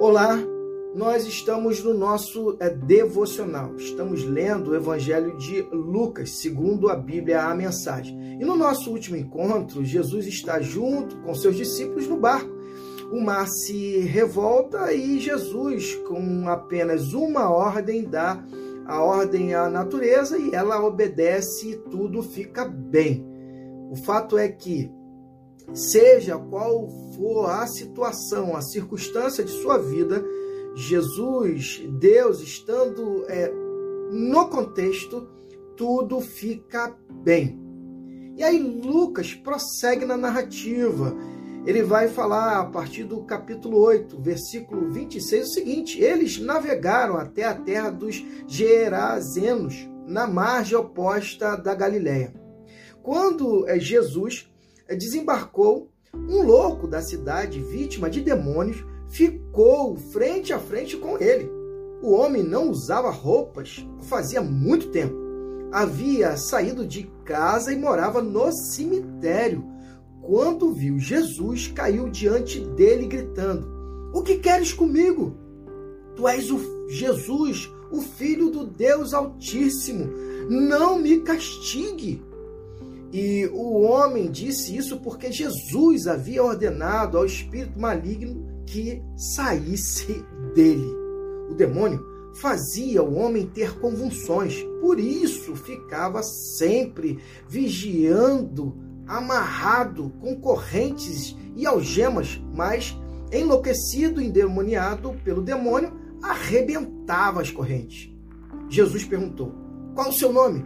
Olá, nós estamos no nosso é, devocional. Estamos lendo o Evangelho de Lucas, segundo a Bíblia, a mensagem. E no nosso último encontro, Jesus está junto com seus discípulos no barco. O mar se revolta e Jesus, com apenas uma ordem, dá a ordem à natureza e ela obedece e tudo fica bem. O fato é que Seja qual for a situação, a circunstância de sua vida, Jesus, Deus, estando é, no contexto, tudo fica bem. E aí Lucas prossegue na narrativa. Ele vai falar a partir do capítulo 8, versículo 26, o seguinte: Eles navegaram até a terra dos Gerazenos, na margem oposta da Galiléia. Quando é, Jesus desembarcou um louco da cidade, vítima de demônios, ficou frente a frente com ele. O homem não usava roupas fazia muito tempo. Havia saído de casa e morava no cemitério. Quando viu Jesus, caiu diante dele, gritando: O que queres comigo? Tu és o Jesus, o Filho do Deus Altíssimo. Não me castigue. E o homem disse isso porque Jesus havia ordenado ao espírito maligno que saísse dele. O demônio fazia o homem ter convulsões, por isso ficava sempre vigiando, amarrado com correntes e algemas, mas enlouquecido, endemoniado pelo demônio, arrebentava as correntes. Jesus perguntou: Qual o seu nome?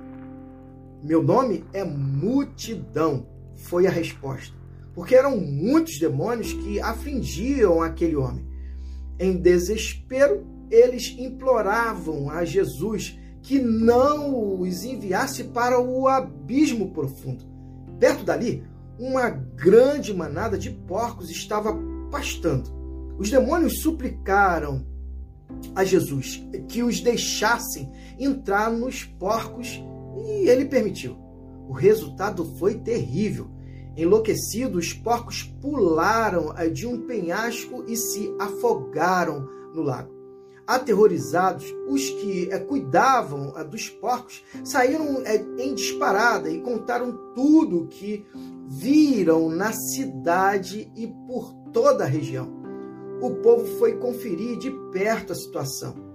Meu nome é multidão, foi a resposta. Porque eram muitos demônios que afligiam aquele homem. Em desespero, eles imploravam a Jesus que não os enviasse para o abismo profundo. Perto dali, uma grande manada de porcos estava pastando. Os demônios suplicaram a Jesus que os deixassem entrar nos porcos e ele permitiu. O resultado foi terrível. Enlouquecidos, os porcos pularam eh, de um penhasco e se afogaram no lago. Aterrorizados, os que é, cuidavam é, dos porcos saíram em disparada e contaram tudo o que viram na cidade e por toda a região. O povo foi conferir de perto a situação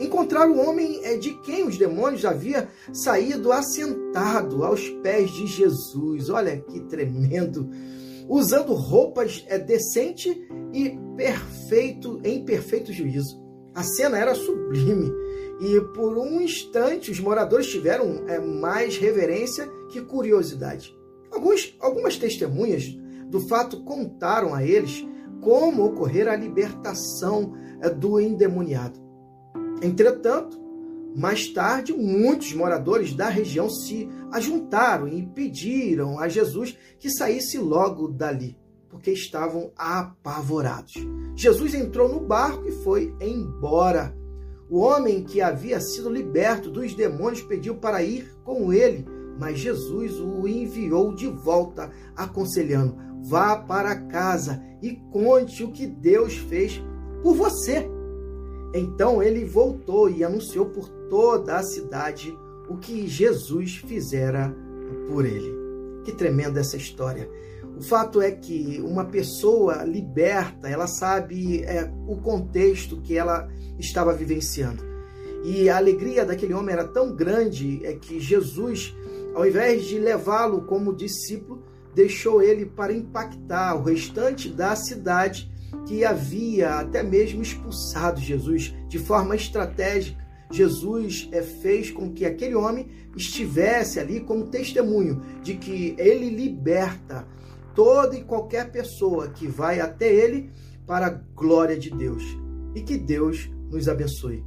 encontrar o homem é de quem os demônios haviam saído assentado aos pés de Jesus. Olha que tremendo! Usando roupas é, decente e perfeito, em perfeito juízo. A cena era sublime e por um instante os moradores tiveram é, mais reverência que curiosidade. Alguns, algumas testemunhas do fato contaram a eles como ocorrera a libertação é, do endemoniado. Entretanto, mais tarde, muitos moradores da região se ajuntaram e pediram a Jesus que saísse logo dali, porque estavam apavorados. Jesus entrou no barco e foi embora. O homem que havia sido liberto dos demônios pediu para ir com ele, mas Jesus o enviou de volta, aconselhando: vá para casa e conte o que Deus fez por você. Então ele voltou e anunciou por toda a cidade o que Jesus fizera por ele. Que tremenda essa história. O fato é que uma pessoa liberta, ela sabe é, o contexto que ela estava vivenciando. E a alegria daquele homem era tão grande é que Jesus, ao invés de levá-lo como discípulo, deixou ele para impactar o restante da cidade que havia até mesmo expulsado Jesus de forma estratégica. Jesus é, fez com que aquele homem estivesse ali como testemunho de que ele liberta toda e qualquer pessoa que vai até ele para a glória de Deus. E que Deus nos abençoe.